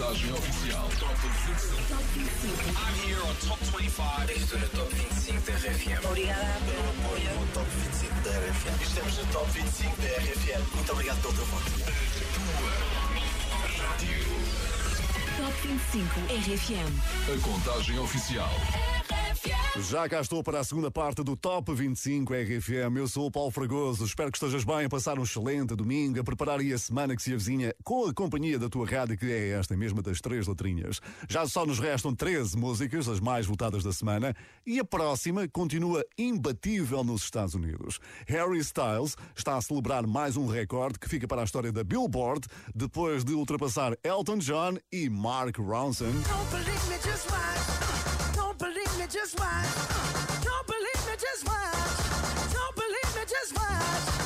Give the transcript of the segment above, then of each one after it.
contagem oficial. Top 25. Top 25. I'm here on Top 25. Estou no Top 25 da RFM. Obrigada pelo apoio. No Top 25 da RFM. Estamos no Top 25 da RFM. Muito obrigado pelo teu voto. Top 25 RFM. A contagem oficial. Já cá estou para a segunda parte do Top 25 RFM. Eu sou o Paulo Fragoso. Espero que estejas bem a passar um excelente domingo, a preparar aí a semana que se avizinha com a companhia da tua rádio, que é esta mesma das três letrinhas. Já só nos restam 13 músicas, as mais votadas da semana, e a próxima continua imbatível nos Estados Unidos. Harry Styles está a celebrar mais um recorde que fica para a história da Billboard, depois de ultrapassar Elton John e Mark Ronson. Don't just watch. Don't believe me, just watch. Don't believe me, just watch.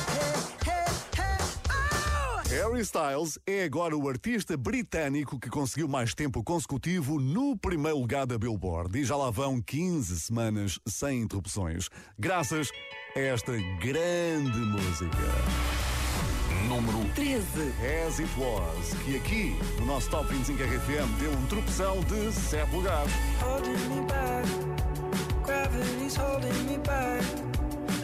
Oh! Harry Styles é agora o artista britânico que conseguiu mais tempo consecutivo no primeiro lugar da Billboard e já lá vão 15 semanas sem interrupções, graças a esta grande música. Número 13. As It Was, que aqui no nosso Top 25 RFM deu um tropeção de 7 lugares. Holding me back. Gravity's holding me back.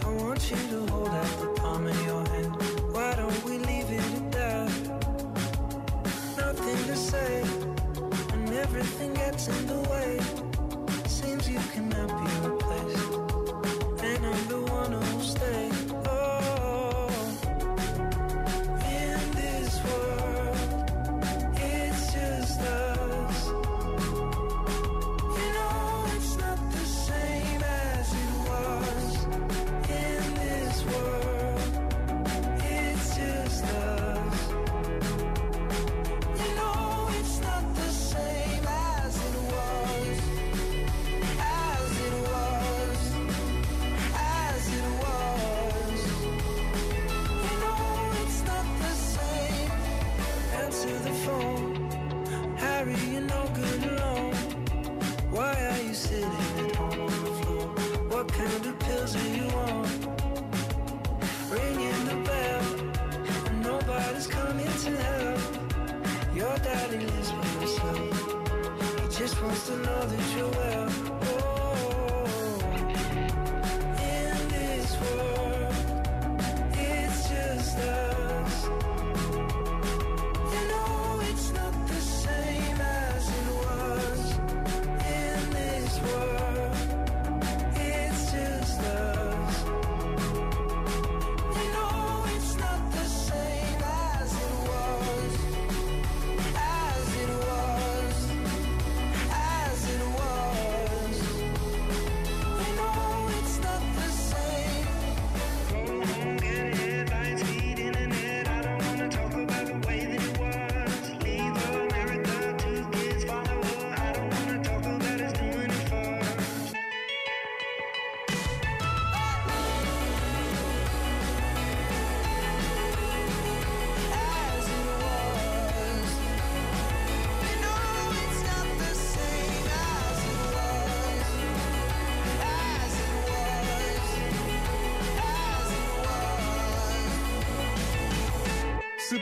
I want you to hold out the palm of your hand. Why don't we leave it at that? Nothing to say. When everything gets in the way. Seems you cannot be replaced. And I'm the one who'll stay.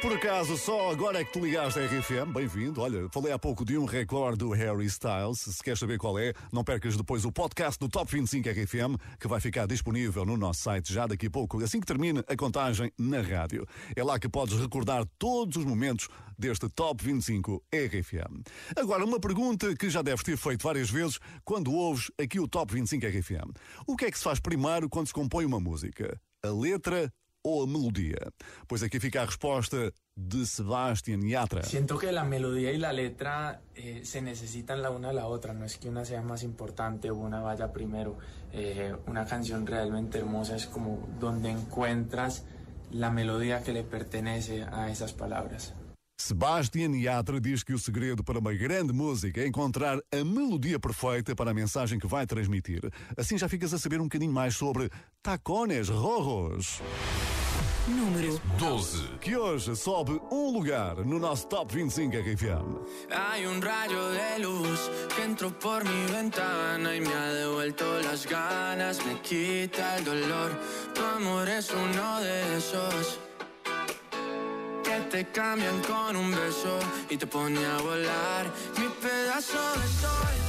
Por acaso só agora é que te ligaste à RFM, bem-vindo. Olha, falei há pouco de um recorde do Harry Styles. Se queres saber qual é, não percas depois o podcast do Top 25 RFM, que vai ficar disponível no nosso site já daqui a pouco, assim que termine a contagem na rádio. É lá que podes recordar todos os momentos deste Top 25 RFM. Agora, uma pergunta que já deves ter feito várias vezes quando ouves aqui o Top 25 RFM. O que é que se faz primeiro quando se compõe uma música? A letra ou a melodia? Pois aqui fica a resposta de Sebastian Yatra. Siento que la melodía y la letra eh, se necesitan la una a la otra, no es que una sea más importante o una vaya primero. Eh, una canción realmente hermosa es como donde encuentras la melodía que le pertenece a esas palabras. Sebastian Yatra diz que o segredo para uma grande música é encontrar a melodia perfeita para a mensagem que vai transmitir. Assim já ficas a saber um bocadinho mais sobre Tacones Rojos. Número 12. que hoje sobe um lugar no nosso Top 25 RFM. Hay un rayo de luz que entró por mi ventana y me ha devuelto las ganas, me quita el dolor. Tu amor es uno de esos que te cambian con un beso y te pone a volar. Mi pedazo de sol,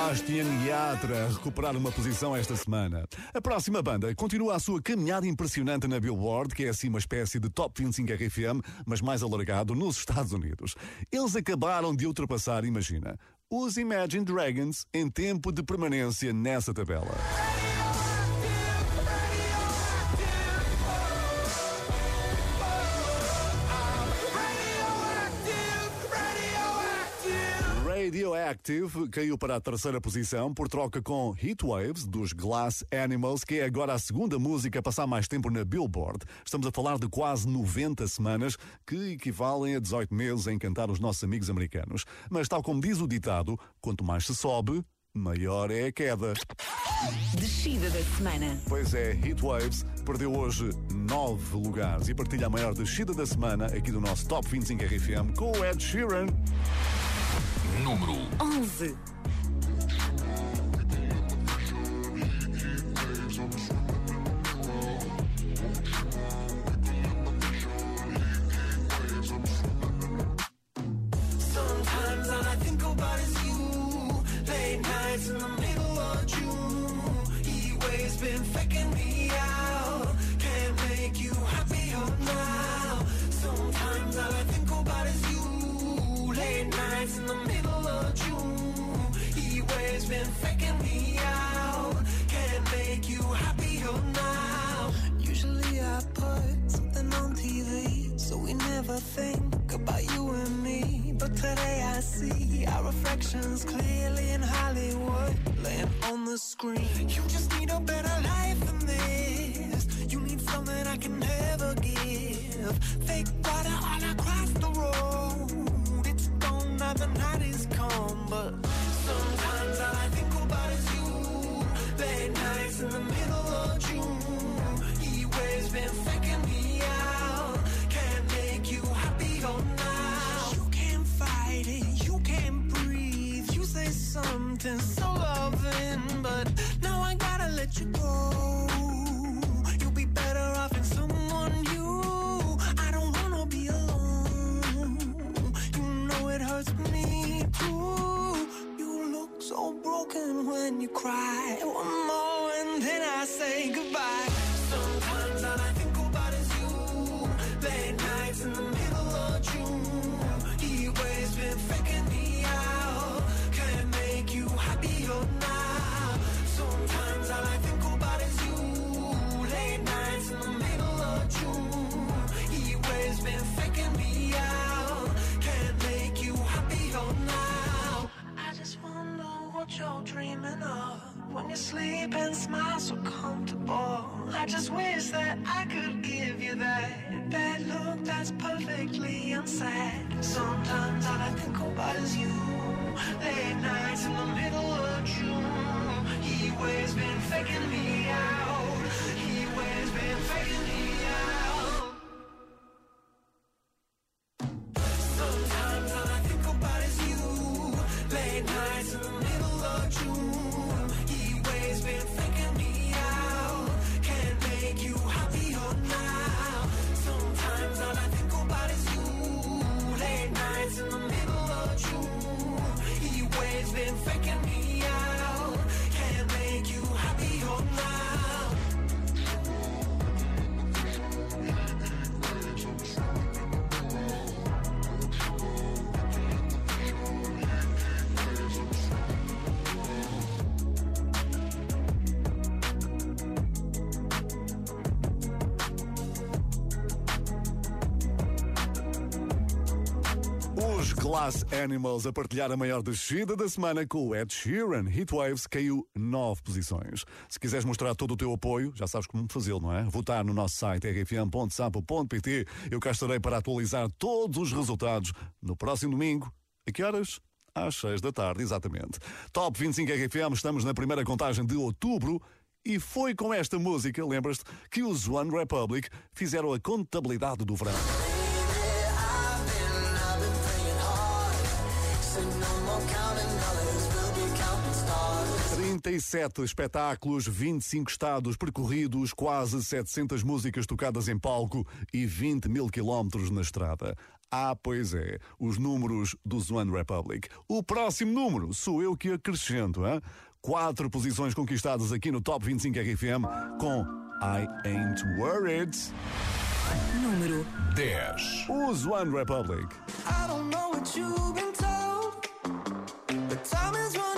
Sebastian Yatra a recuperar uma posição esta semana. A próxima banda continua a sua caminhada impressionante na Billboard, que é assim uma espécie de Top 25 RFM, mas mais alargado nos Estados Unidos. Eles acabaram de ultrapassar, imagina, os Imagine Dragons em tempo de permanência nessa tabela. Radioactive caiu para a terceira posição por troca com Heat Waves dos Glass Animals, que é agora a segunda música a passar mais tempo na Billboard. Estamos a falar de quase 90 semanas, que equivalem a 18 meses a encantar os nossos amigos americanos. Mas, tal como diz o ditado, quanto mais se sobe, maior é a queda. Descida da semana. Pois é, Heat Waves perdeu hoje 9 lugares e partilha a maior descida da semana aqui do nosso Top 25 RFM com o Ed Sheeran. Número 11. Our clearly in Hollywood, laying on the screen. You just need a better life than this. You need something I can never give. Fake something so loving, but now I gotta let you go. You'll be better off in someone new. I don't wanna be alone. You know it hurts me too. You look so broken when you cry. Glass Animals a partilhar a maior descida da semana com o Ed Sheeran. Heatwaves caiu nove posições. Se quiseres mostrar todo o teu apoio, já sabes como fazê-lo, não é? Votar no nosso site rfm.sampo.pt. Eu cá estarei para atualizar todos os resultados no próximo domingo. A que horas? Às seis da tarde, exatamente. Top 25 RFM, estamos na primeira contagem de outubro. E foi com esta música, lembras-te, que os One Republic fizeram a contabilidade do verão. 37 espetáculos, 25 estados percorridos, quase 700 músicas tocadas em palco e 20 mil quilómetros na estrada. Ah, pois é, os números dos One Republic. O próximo número sou eu que acrescento, hein? Quatro posições conquistadas aqui no Top 25 RFM com I Ain't Worried. Número 10. Os One Republic. I don't know what you've been told, but time is running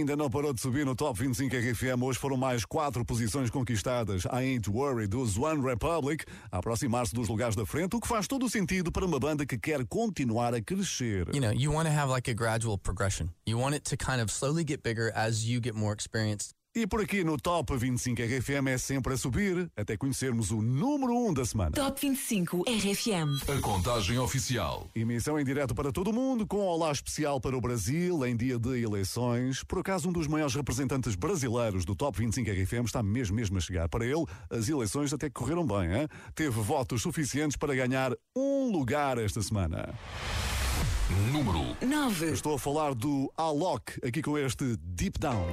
Ainda não parou de subir no Top 25 RFM. Hoje foram mais quatro posições conquistadas. I Ain't Worried dos One Republic a aproximar-se dos lugares da frente, o que faz todo o sentido para uma banda que quer continuar a crescer. You know, you want to have like a gradual progression. You want it to kind of slowly get bigger as you get more experienced. E por aqui no Top 25 RFM é sempre a subir, até conhecermos o número 1 da semana. Top 25 RFM. A contagem oficial. Emissão em direto para todo o mundo, com olá especial para o Brasil em dia de eleições. Por acaso, um dos maiores representantes brasileiros do Top 25 RFM está mesmo, mesmo a chegar. Para ele, as eleições até correram bem, hein? Teve votos suficientes para ganhar um lugar esta semana. Número 9. Estou a falar do Alok, aqui com este Deep Down.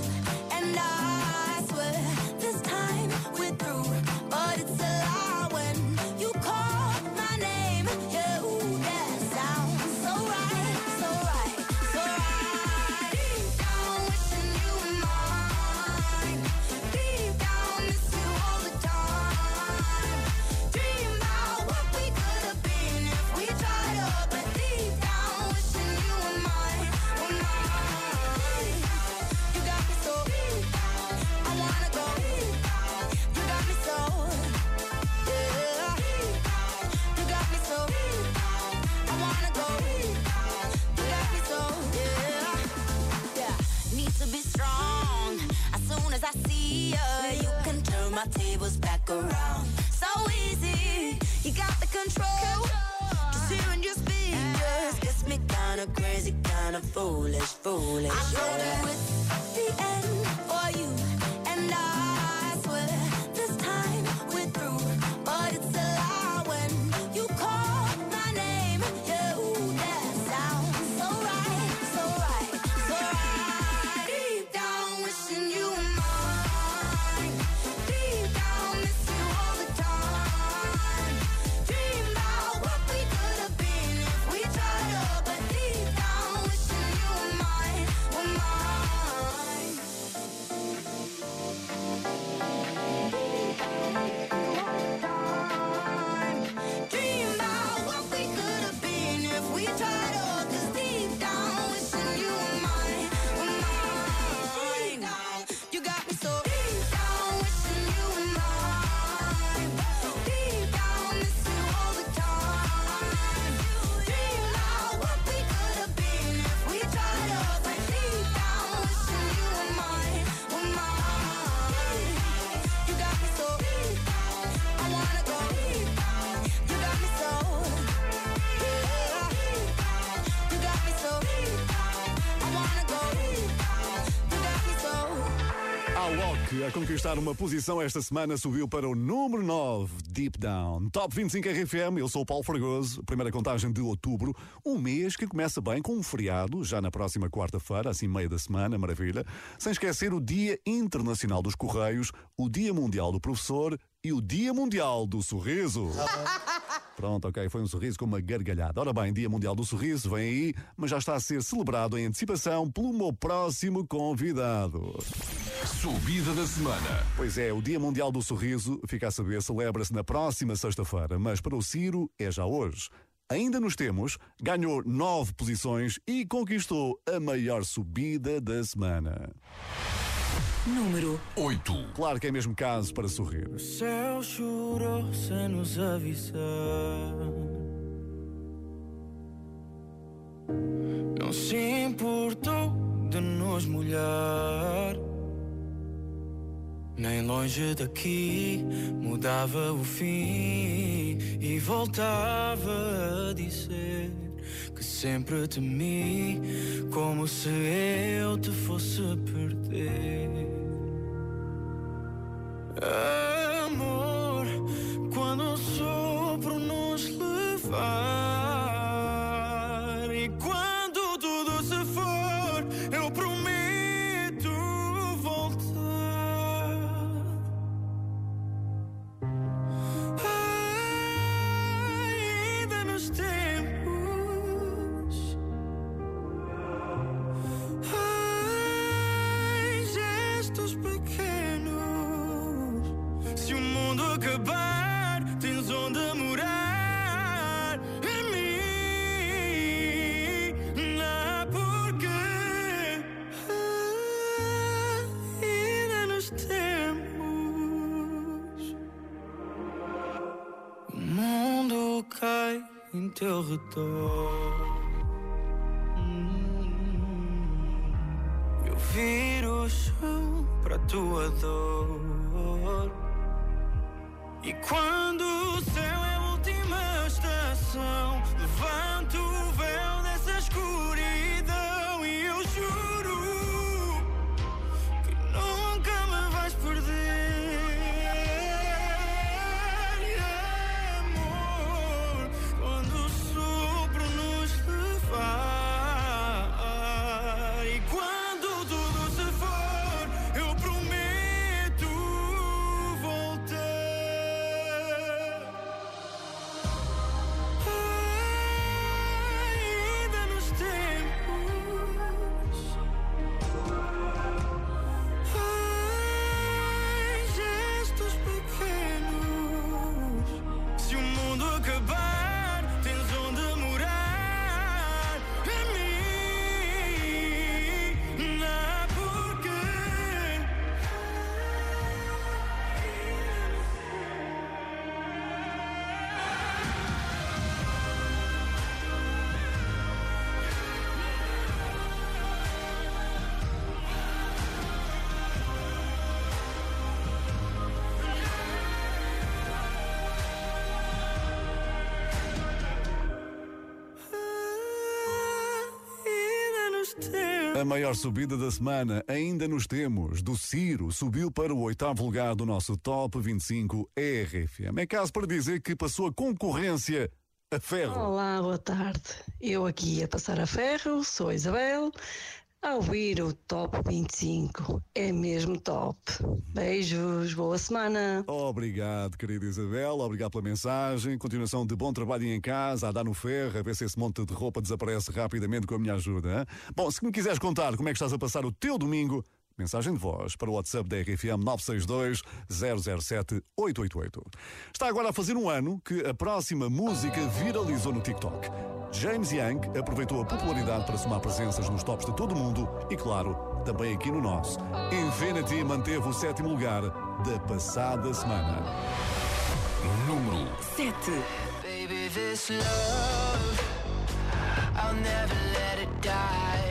my tables back around. So easy, you got the control. Just hearing your speakers gets me kinda crazy, kinda foolish, foolish. I told you it's the end for you, and I Conquistar uma posição esta semana, subiu para o número 9, Deep Down. Top 25 RFM, eu sou o Paulo Fragoso, primeira contagem de outubro, um mês que começa bem com um feriado, já na próxima quarta-feira, assim meia da semana, maravilha. Sem esquecer o Dia Internacional dos Correios, o Dia Mundial do Professor e o Dia Mundial do Sorriso. Pronto, ok, foi um sorriso com uma gargalhada. Ora bem, Dia Mundial do Sorriso vem aí, mas já está a ser celebrado em antecipação pelo meu próximo convidado. Subida da semana. Pois é, o Dia Mundial do Sorriso, fica a saber, celebra-se na próxima sexta-feira, mas para o Ciro é já hoje. Ainda nos temos, ganhou nove posições e conquistou a maior subida da semana. Número 8. Claro que é mesmo caso para sorrir. O céu chorou sem nos avisar. Não se importou de nos molhar. Nem longe daqui mudava o fim e voltava a dizer que sempre temi como se eu te fosse perder. Amor, quando o sopro nos levar teu. Hum, Eu viro o chão para tua dor. E quando o céu é a última estação, levanto o véu maior subida da semana ainda nos temos. Do Ciro subiu para o oitavo lugar do nosso Top 25 RFM. É caso para dizer que passou a concorrência a ferro. Olá, boa tarde. Eu aqui a passar a ferro, sou a Isabel. A ouvir o Top 25. É mesmo top. Beijos, boa semana. Obrigado, querida Isabel. Obrigado pela mensagem. Continuação de bom trabalho em casa, a dar no ferro, a ver se esse monte de roupa desaparece rapidamente com a minha ajuda. hein? Bom, se me quiseres contar como é que estás a passar o teu domingo, mensagem de voz para o WhatsApp da RFM 962 007 888. Está agora a fazer um ano que a próxima música viralizou no TikTok. James Young aproveitou a popularidade para somar presenças nos tops de todo o mundo e, claro, também aqui no nosso. Infinity manteve o sétimo lugar da passada semana. Número 7. Baby, this love, I'll never let it die.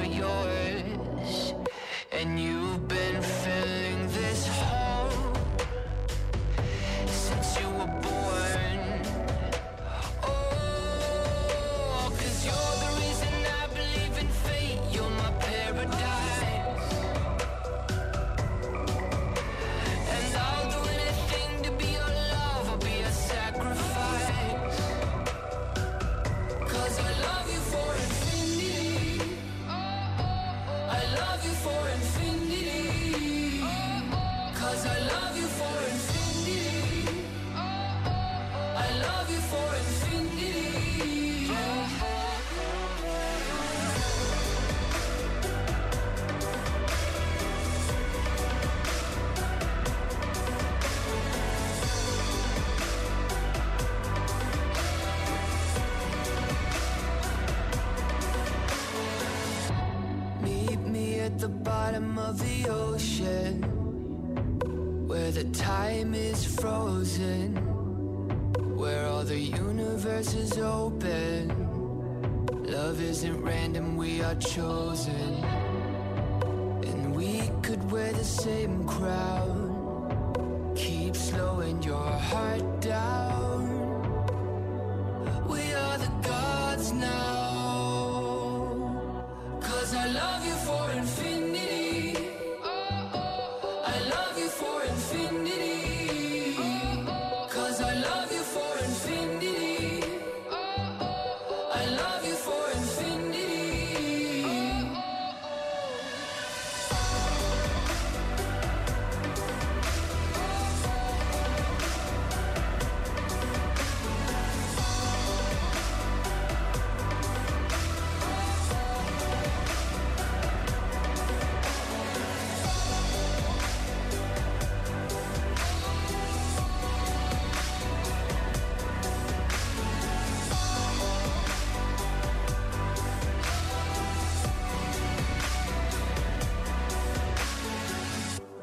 For yours,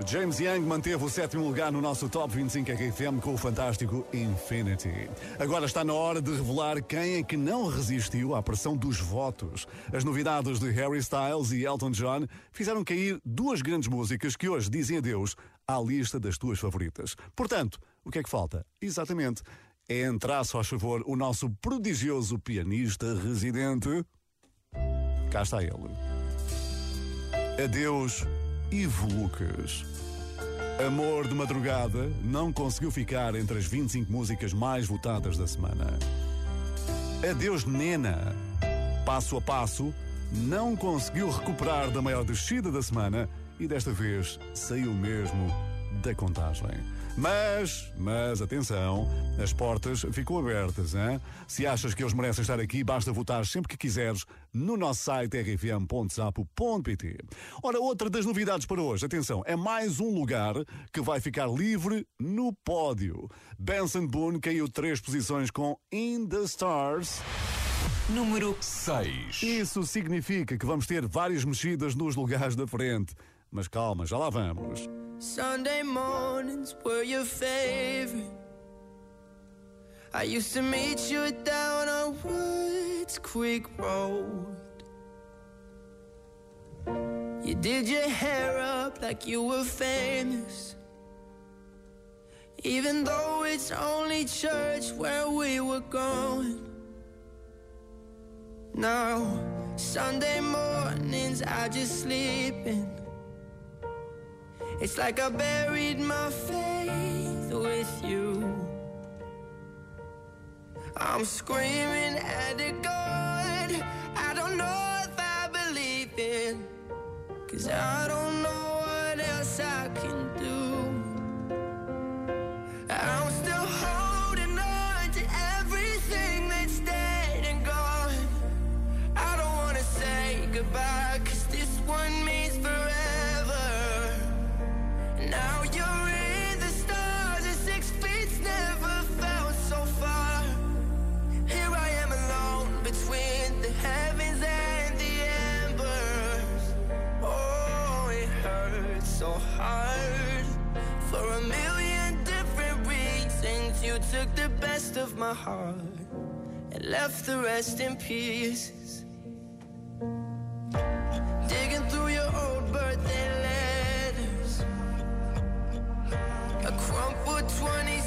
James Young manteve o sétimo lugar no nosso Top 25 RFM com o fantástico Infinity. Agora está na hora de revelar quem é que não resistiu à pressão dos votos. As novidades de Harry Styles e Elton John fizeram cair duas grandes músicas que hoje dizem adeus à lista das tuas favoritas. Portanto, o que é que falta? Exatamente. É entrar, só a favor, o nosso prodigioso pianista residente. Cá está ele. Adeus, Ivo Lucas. Amor de Madrugada não conseguiu ficar entre as 25 músicas mais votadas da semana. Adeus, Nena. Passo a passo, não conseguiu recuperar da maior descida da semana e desta vez saiu mesmo da contagem. Mas, mas atenção, as portas ficam abertas, hein? Se achas que eles merecem estar aqui, basta votar sempre que quiseres no nosso site rfm.sapo.pt. Ora, outra das novidades para hoje, atenção, é mais um lugar que vai ficar livre no pódio. Benson Boone caiu três posições com In the Stars. Número 6. Isso significa que vamos ter várias mexidas nos lugares da frente. Mas calma, já lá vamos. Sunday mornings were your favorite. I used to meet you down on Woods Creek Road. You did your hair up like you were famous. Even though it's only church where we were going. Now, Sunday mornings I just sleep in. It's like I buried my faith with you. I'm screaming at the God I don't know if I believe in. Cause I don't know what else I can do. Of my heart and left the rest in pieces. Digging through your old birthday letters. A crumpled 20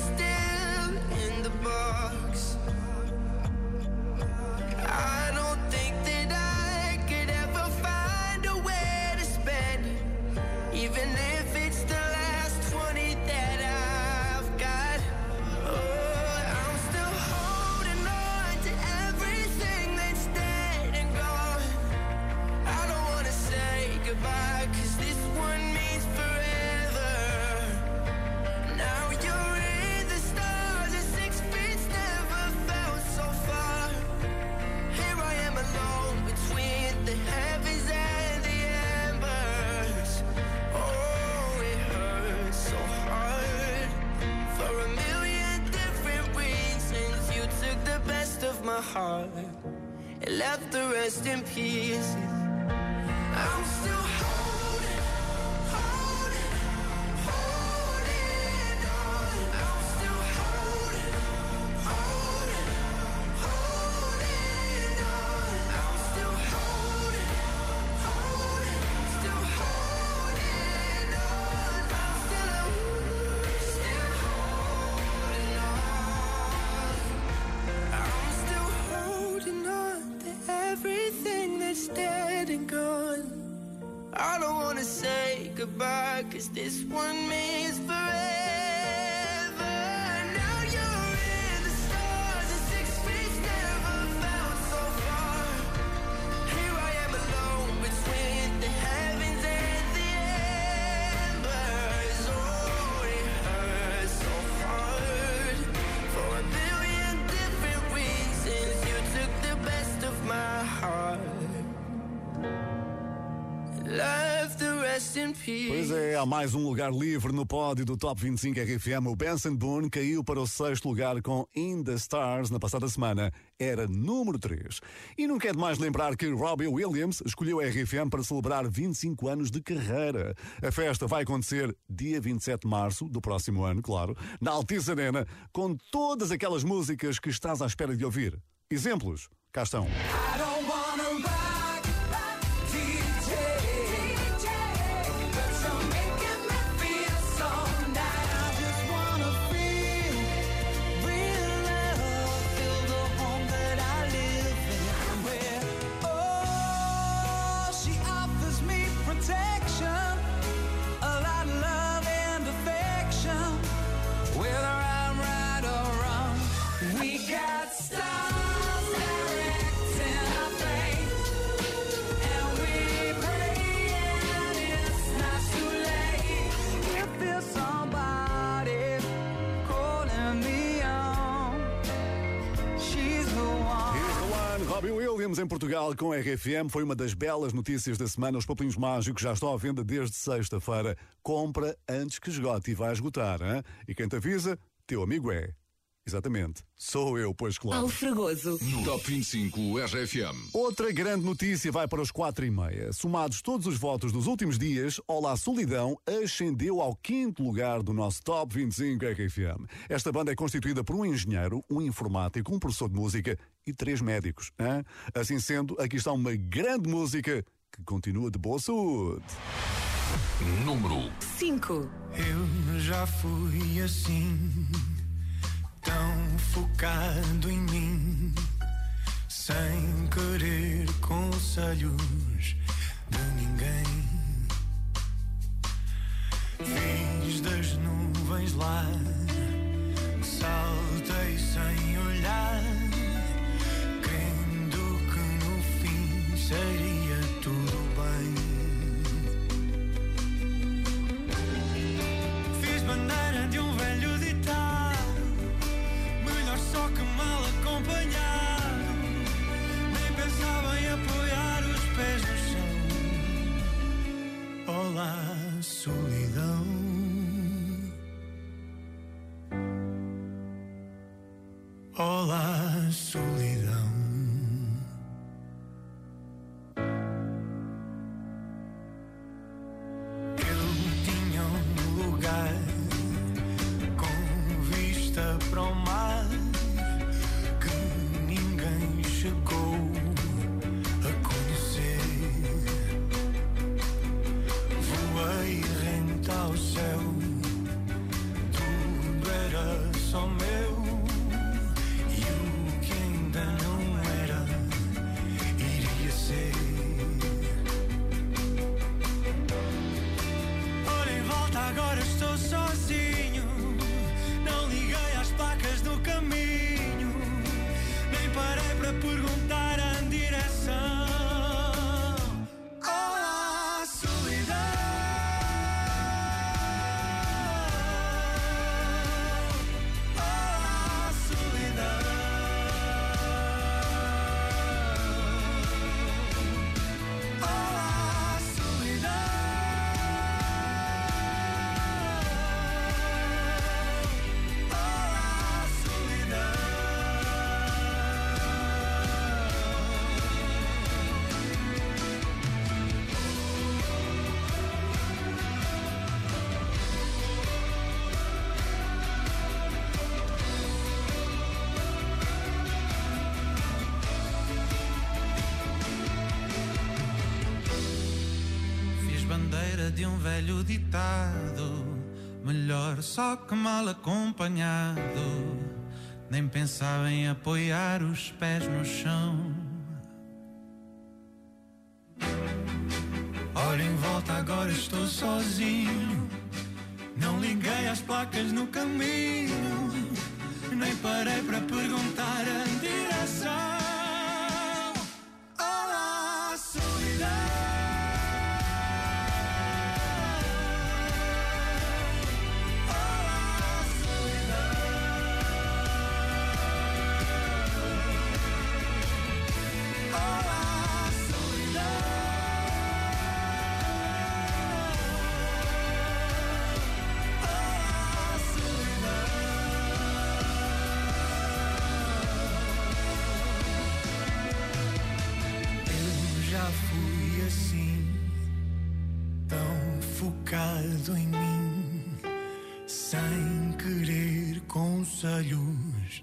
Pois é, há mais um lugar livre no pódio do Top 25 RFM. O Benson Boone caiu para o sexto lugar com In the Stars na passada semana. Era número 3. E não quer demais lembrar que Robbie Williams escolheu a RFM para celebrar 25 anos de carreira. A festa vai acontecer dia 27 de março do próximo ano, claro, na Altice Arena, com todas aquelas músicas que estás à espera de ouvir. Exemplos? Cá estão. I Williams em Portugal com RFM foi uma das belas notícias da semana. Os papelinhos mágicos já estão à venda desde sexta-feira. Compra antes que esgote e vai esgotar. Hein? E quem te avisa, teu amigo é. Exatamente. Sou eu, pois claro. Alfragoso. No Top 25 RFM. Outra grande notícia vai para os quatro e meia. Somados todos os votos dos últimos dias, Olá Solidão ascendeu ao quinto lugar do nosso Top 25 RFM. Esta banda é constituída por um engenheiro, um informático, um professor de música e três médicos. hein? Assim sendo, aqui está uma grande música que continua de boa saúde. Número 5. Eu já fui assim, tão focado em mim, sem querer conselhos de ninguém. Fiz das nuvens lá, saltei sem olhar, crendo que no fim seria tudo bem. Fiz bandeira de um velho só que mal acompanhado Nem pensava em apoiar os pés no chão. Olá, solidão. Olá, solidão velho ditado Melhor só que mal acompanhado Nem pensava em apoiar os pés no chão Olho em volta, agora estou sozinho. Não liguei às placas no caminho, nem parei para focado em mim, sem querer conselhos.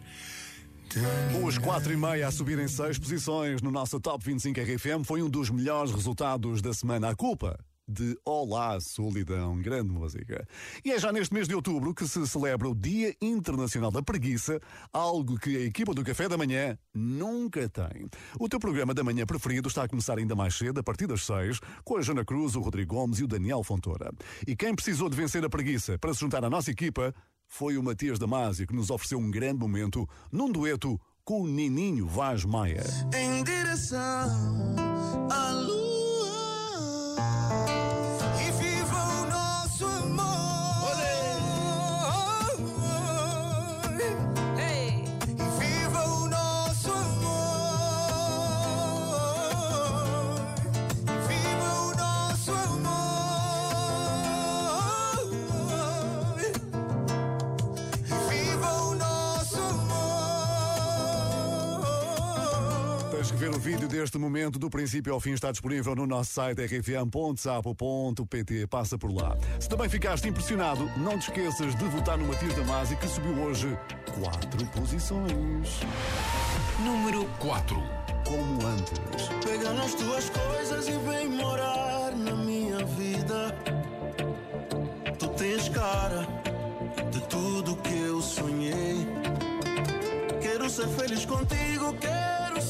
Os 4 e meia a subir em 6 posições no nosso Top 25 RFM foi um dos melhores resultados da semana. A culpa de Olá Solidão, grande música. E é já neste mês de outubro que se celebra o Dia Internacional da Preguiça, algo que a equipa do Café da Manhã nunca tem. O teu programa da manhã preferido está a começar ainda mais cedo, a partir das 6, com a Jana Cruz, o Rodrigo Gomes e o Daniel Fontoura. E quem precisou de vencer a preguiça para se juntar à nossa equipa foi o Matias Damasio, que nos ofereceu um grande momento num dueto com o Nininho Vaz Maia. em direção à lua e vídeo deste momento, do princípio ao fim, está disponível no nosso site rfm.sapo.pt. Passa por lá. Se também ficaste impressionado, não te esqueças de votar no Matias Damasio, que subiu hoje quatro posições. Número 4. Como antes. Pega nas tuas coisas e vem morar na minha vida. Tu tens cara de tudo que eu sonhei. Quero ser feliz contigo, quero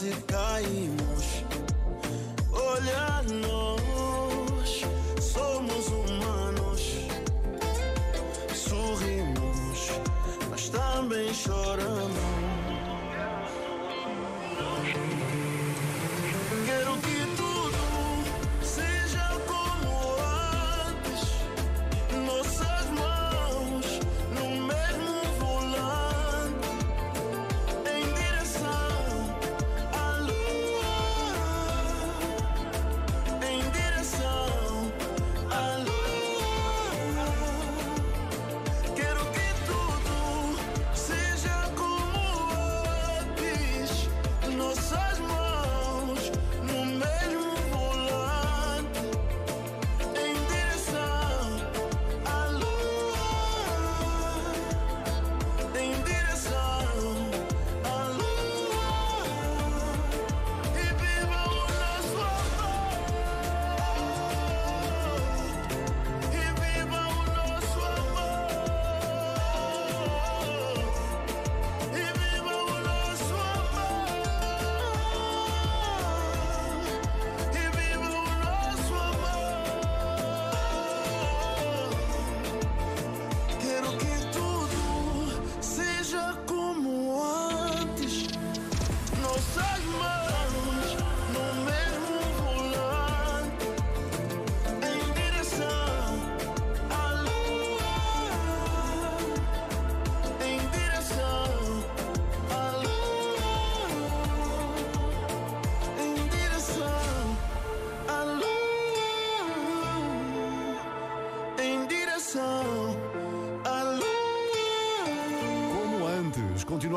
Quase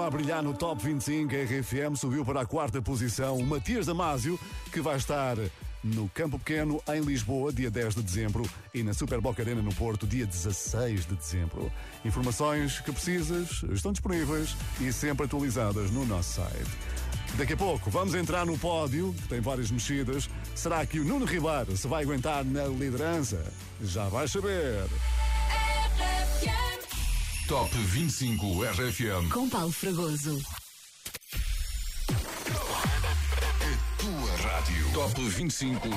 continua a brilhar no Top 25. A RFM subiu para a quarta posição. O Matias Damasio, que vai estar no Campo Pequeno, em Lisboa, dia 10 de dezembro, e na Super Boca Arena, no Porto, dia 16 de dezembro. Informações que precisas estão disponíveis e sempre atualizadas no nosso site. Daqui a pouco vamos entrar no pódio, que tem várias mexidas. Será que o Nuno Ribeiro se vai aguentar na liderança? Já vais saber. Top 25 RFM. Com Paulo Fragoso. Tua rádio. Top 25.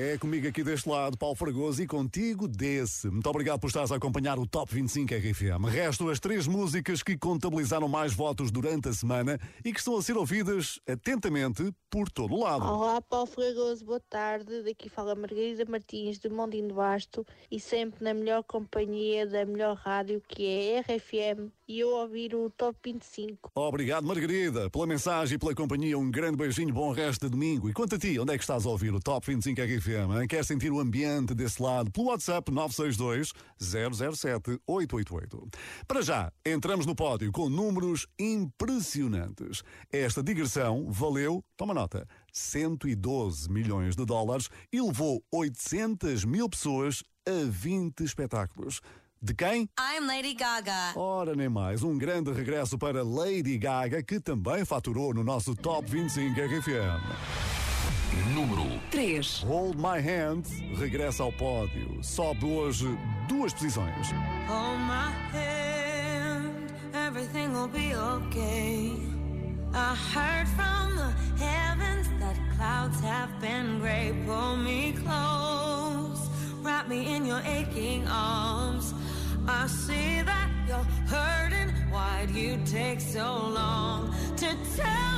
É comigo aqui deste lado, Paulo Fragoso, e contigo desse. Muito obrigado por estares a acompanhar o Top 25 RFM. Restam as três músicas que contabilizaram mais votos durante a semana e que estão a ser ouvidas atentamente por todo o lado. Olá, Paulo Fragoso, boa tarde. Daqui fala Margarida Martins de Mondinho de Basto e sempre na melhor companhia da melhor rádio que é RFM e eu ouvir o Top 25. Obrigado, Margarida, pela mensagem e pela companhia. Um grande beijinho, bom resto de domingo. E quanto a ti, onde é que estás a ouvir o Top 25 RFM? hein? Quer sentir o ambiente desse lado? Pelo WhatsApp 962 007 888. Para já, entramos no pódio com números impressionantes. Esta digressão valeu, toma nota, 112 milhões de dólares e levou 800 mil pessoas a 20 espetáculos. De quem? I'm Lady Gaga. Ora, nem mais. Um grande regresso para Lady Gaga, que também faturou no nosso Top 25 RFM. Número 3. Hold My Hand regressa ao pódio. Sobe hoje duas posições. Hold my hand, everything will be okay. I heard from the heavens that clouds have been gray. Pull me close, wrap me in your aching arms. I see that you're hurting. Why'd you take so long to tell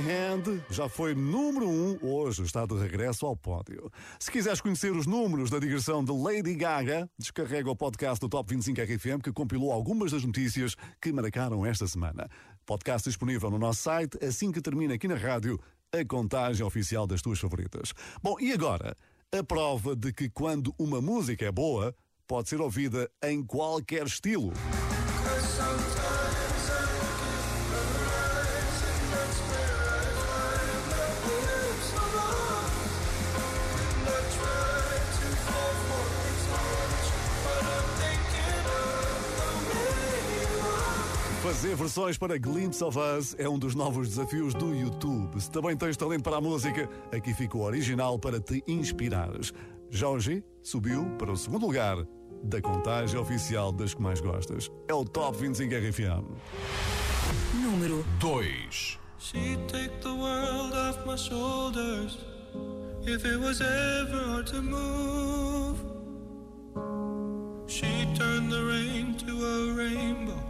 My Hand já foi número um, hoje está de regresso ao pódio. Se quiseres conhecer os números da digressão de Lady Gaga, descarrega o podcast do Top 25 RFM que compilou algumas das notícias que marcaram esta semana. Podcast disponível no nosso site assim que termina aqui na rádio a contagem oficial das tuas favoritas. Bom, e agora? A prova de que quando uma música é boa, pode ser ouvida em qualquer estilo. Fazer versões para Glimpse of Us é um dos novos desafios do YouTube. Se também tens talento para a música, aqui fica o original para te inspirares. Jorge subiu para o segundo lugar da contagem oficial das que mais gostas. É o Top 25 RFM. Número 2. She'd take the world off my shoulders if it was ever hard to move. She'd turn the rain to a rainbow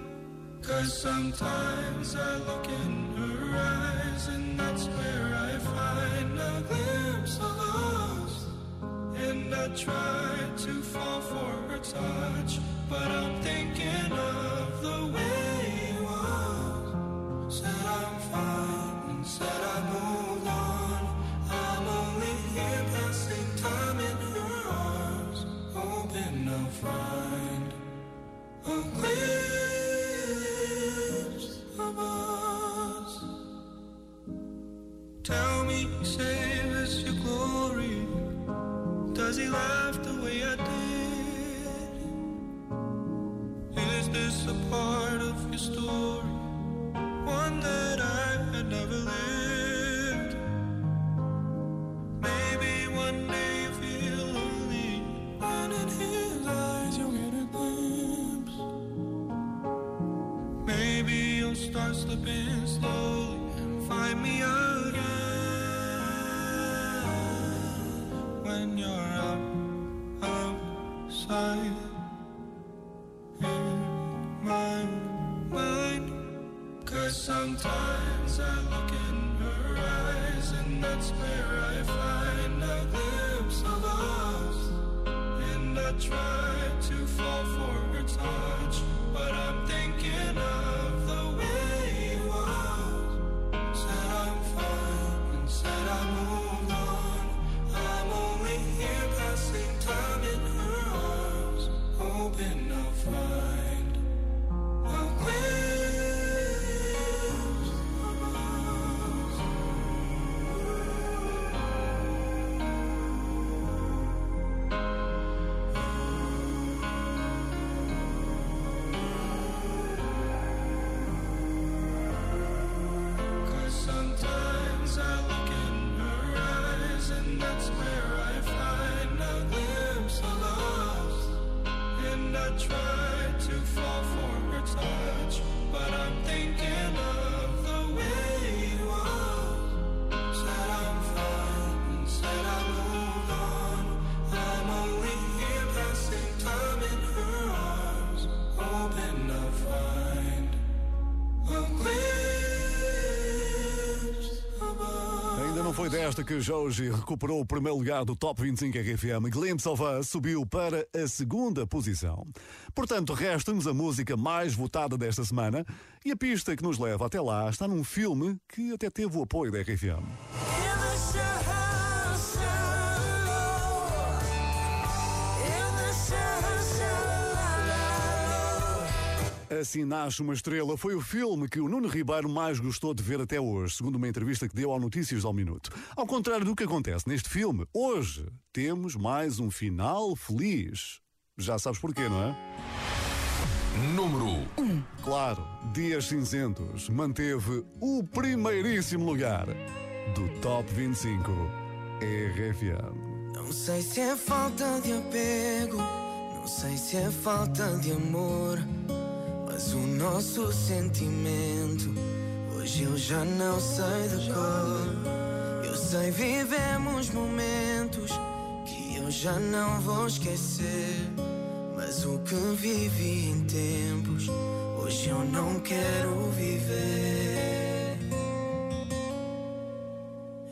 Cause sometimes I look in her eyes and that's where I find a glimpse of us. And I try to fall for her touch, but I'm thinking of the way it was. Said I'm fine and said I moved on. I'm only here passing time in her arms, hoping I'll find I try to fall for her touch, but I'm thinking of foi desta que Jorge recuperou o primeiro lugar do Top 25 RFM. Glimpse of Us subiu para a segunda posição. Portanto, resta-nos a música mais votada desta semana e a pista que nos leva até lá está num filme que até teve o apoio da RFM. Assim nasce uma estrela foi o filme que o Nuno Ribeiro mais gostou de ver até hoje, segundo uma entrevista que deu ao Notícias ao Minuto. Ao contrário do que acontece neste filme, hoje temos mais um final feliz. Já sabes porquê, não é? Número Claro, Dias Cinzentos manteve o primeiríssimo lugar do Top 25 RFM. Não sei se é falta de apego, não sei se é falta de amor, mas o nosso sentimento hoje eu já não sei de cor. Eu sei vivemos momentos que eu já não vou esquecer, mas o que vivi em tempos hoje eu não quero viver.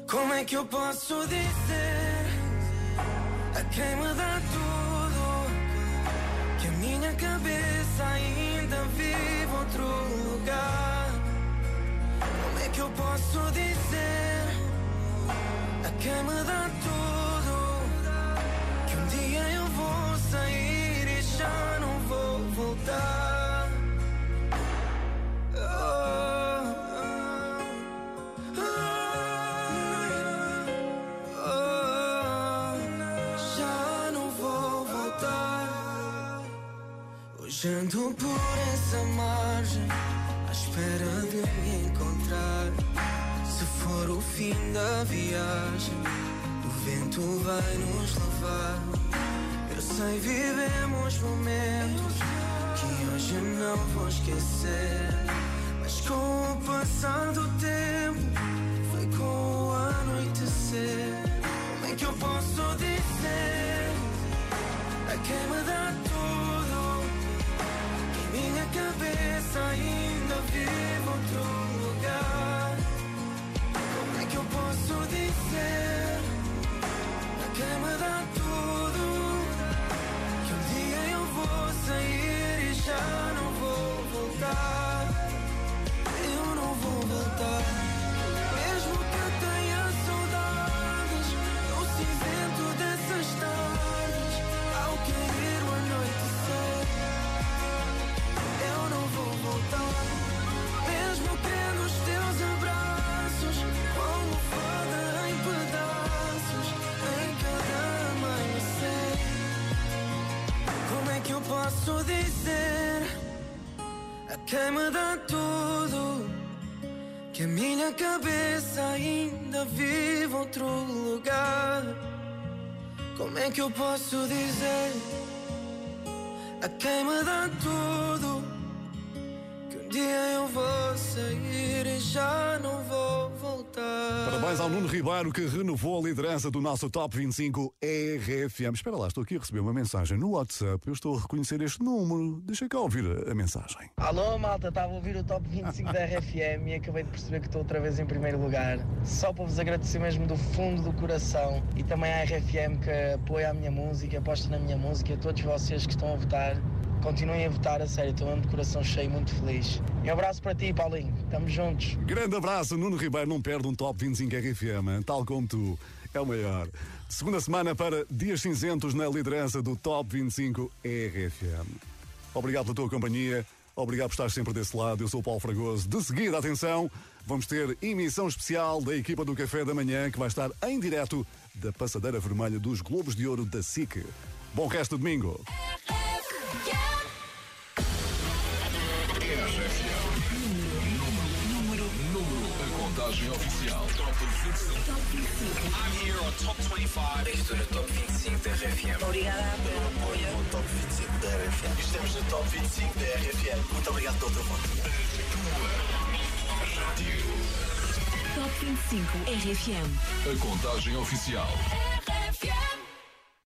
Como é que eu posso dizer a quem me dá tudo cabeça ainda vive outro lugar? Como é que eu posso dizer a quem me dá tudo que um dia eu vou sair e já Hoje ando por essa margem, à espera de me encontrar. Se for o fim da viagem, o vento vai nos levar. Eu sei, vivemos momentos que hoje não vou esquecer. Mas com o passar do tempo, foi com o anoitecer. Como é que eu posso dizer a quem me dá cabeça ainda vive outro lugar? Como é que eu posso dizer a quem me dá tudo que um dia eu vou sair e já não vou voltar? Eu não vou voltar. Posso dizer a quem me dá tudo? Que a minha cabeça ainda vive outro lugar. Como é que eu posso dizer a quem me dá tudo? Um dia eu vou sair e já não vou voltar. Parabéns ao Nuno Ribeiro que renovou a liderança do nosso Top 25 RFM. Espera lá, estou aqui a receber uma mensagem no WhatsApp. Eu estou a reconhecer este número. Deixa cá ouvir a, a mensagem. Alô malta, estava a ouvir o top 25 da RFM e acabei de perceber que estou outra vez em primeiro lugar. Só para vos agradecer mesmo do fundo do coração e também à RFM que apoia a minha música, aposta na minha música, a todos vocês que estão a votar. Continuem a votar, a sério, estou mesmo de coração cheio, muito feliz. E um abraço para ti, Paulinho. Estamos juntos. Grande abraço, Nuno Ribeiro não perde um Top 25 RFM, tal como tu. É o maior. Segunda semana para Dias Cinzentos na liderança do Top 25 RFM. Obrigado pela tua companhia. Obrigado por estar sempre desse lado. Eu sou o Paulo Fragoso. De seguida, atenção, vamos ter emissão especial da equipa do Café da Manhã que vai estar em direto da Passadeira Vermelha dos Globos de Ouro da SIC. Bom resto de domingo. Contagem oficial. Top 25. I'm here on Top 25. Estou no Top 25 da RFM. Obrigada pelo apoio. No Top 25 da RFM. Estamos no Top 25 da RFM. Muito obrigado pelo teu voto. Rádio. Top 25 RFM. A contagem oficial.